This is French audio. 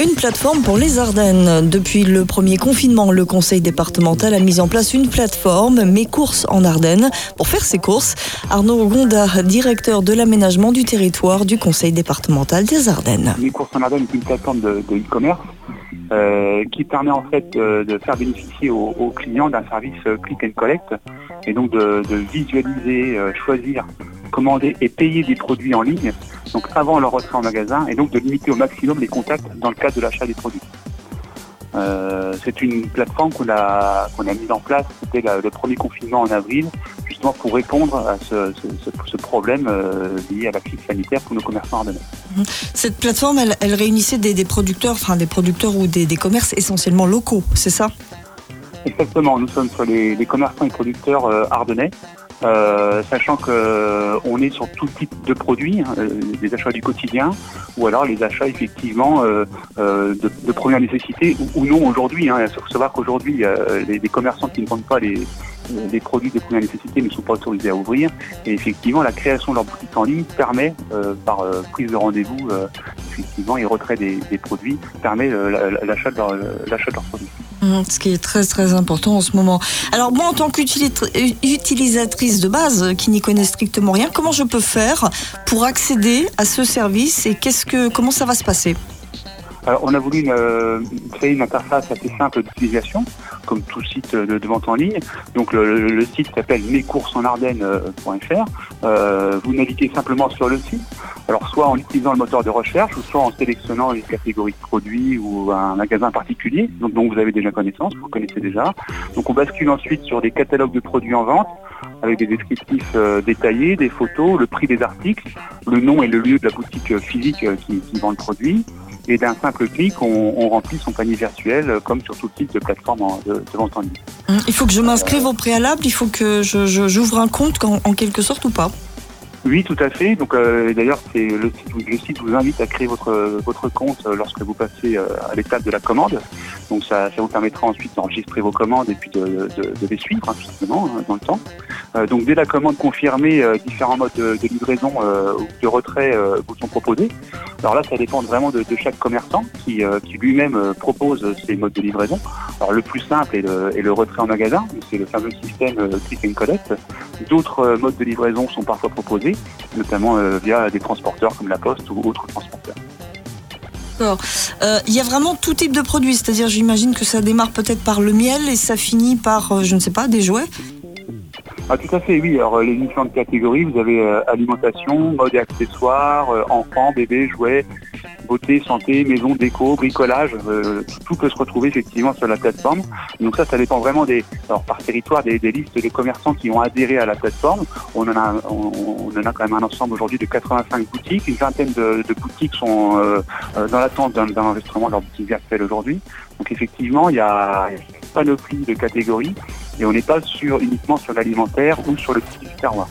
Une plateforme pour les Ardennes. Depuis le premier confinement, le conseil départemental a mis en place une plateforme, Mes courses en Ardennes. Pour faire ses courses, Arnaud Gonda, directeur de l'aménagement du territoire du conseil départemental des Ardennes. Mes courses en Ardennes est une plateforme de e-commerce euh, qui permet en fait euh, de faire bénéficier aux, clients d'un service euh, click and collect et donc de, visualiser, choisir, commander et payer des produits en ligne, donc avant leur retrait en magasin et donc de limiter au maximum les contacts dans le cadre de l'achat des produits. c'est une plateforme qu'on a, qu'on a mise en place, c'était le premier confinement en avril, justement pour répondre à ce, problème lié à la crise sanitaire pour nos commerçants ardennais. Cette plateforme, elle, réunissait des, producteurs, enfin des producteurs ou des, commerces essentiellement locaux, c'est ça? Exactement, nous sommes sur les, commerçants et producteurs euh, ardennais. Euh, sachant qu'on euh, est sur tout type de produits, hein, des achats du quotidien, ou alors les achats effectivement de, première nécessité ou, non aujourd'hui. Hein. Savoir qu'aujourd'hui, les, les, commerçants qui ne vendent pas les, produits de première nécessité ne sont pas autorisés à ouvrir. Et effectivement, la création de leur boutique en ligne permet, euh, par euh, prise de rendez-vous, euh, effectivement, et retrait des, produits, permet l'achat de, leurs produits. Mmh, ce qui est très très important en ce moment. Alors moi en tant qu'utilisatrice de base qui n'y connaît strictement rien, comment je peux faire pour accéder à ce service et qu'est-ce que comment ça va se passer? On a voulu créer une interface assez simple d'utilisation comme tout site de, vente en ligne. Donc le, site s'appelle mescoursesonardennes.fr. Euh, vous naviguez simplement sur le site, alors soit en utilisant le moteur de recherche, ou soit en sélectionnant une catégorie de produits ou un magasin particulier, dont vous avez déjà connaissance, vous connaissez déjà. Donc on bascule ensuite sur des catalogues de produits en vente avec des descriptifs euh, détaillés, des photos, le prix des articles, le nom et le lieu de la boutique physique euh, qui vend le produit et d'un simple clic, on, remplit son panier virtuel euh, comme sur tout type de plateforme de, vente en ligne. Hum, il faut que je m'inscrive au préalable, il faut que j'ouvre un compte en quelque sorte ou pas? Oui, tout à fait. Donc, euh, d'ailleurs, c'est le site, vous invite à créer votre votre compte euh, lorsque vous passez euh, à l'étape de la commande. Donc, ça, vous permettra ensuite d'enregistrer vos commandes et puis de, les suivre hein, tout simplement hein, dans le temps. donc, dès la commande confirmée, différents modes de, livraison ou de retrait vous sont proposés. Alors là, ça dépend vraiment de, chaque commerçant qui, lui-même propose ces modes de livraison. Alors, le plus simple est le, le retrait en magasin. C'est le fameux système click and collect. D'autres modes de livraison sont parfois proposés notamment euh, via des transporteurs comme la Poste ou autres transporteurs. Euh, il y a vraiment tout type de produits, c'est-à-dire j'imagine que ça démarre peut-être par le miel et ça finit par, euh, je ne sais pas, des jouets? Ah, tout à fait, oui. Alors, les différentes catégories, vous avez alimentation, mode et accessoires, enfants, bébés, jouets, beauté, santé, maison, déco, bricolage, euh, tout peut se retrouver effectivement sur la plateforme. Donc ça, ça dépend vraiment des, alors par territoire, des, listes des commerçants qui ont adhéré à la plateforme. On en a, on, en a quand même un ensemble aujourd'hui de 85 boutiques. Une vingtaine de, boutiques sont euh, euh, dans l'attente d'un enregistrement de leur boutique virtuelle aujourd'hui. Donc effectivement, il y a une panoplie de catégories et on n'est pas sur, uniquement sur l'alimentaire ou sur le petit terroir.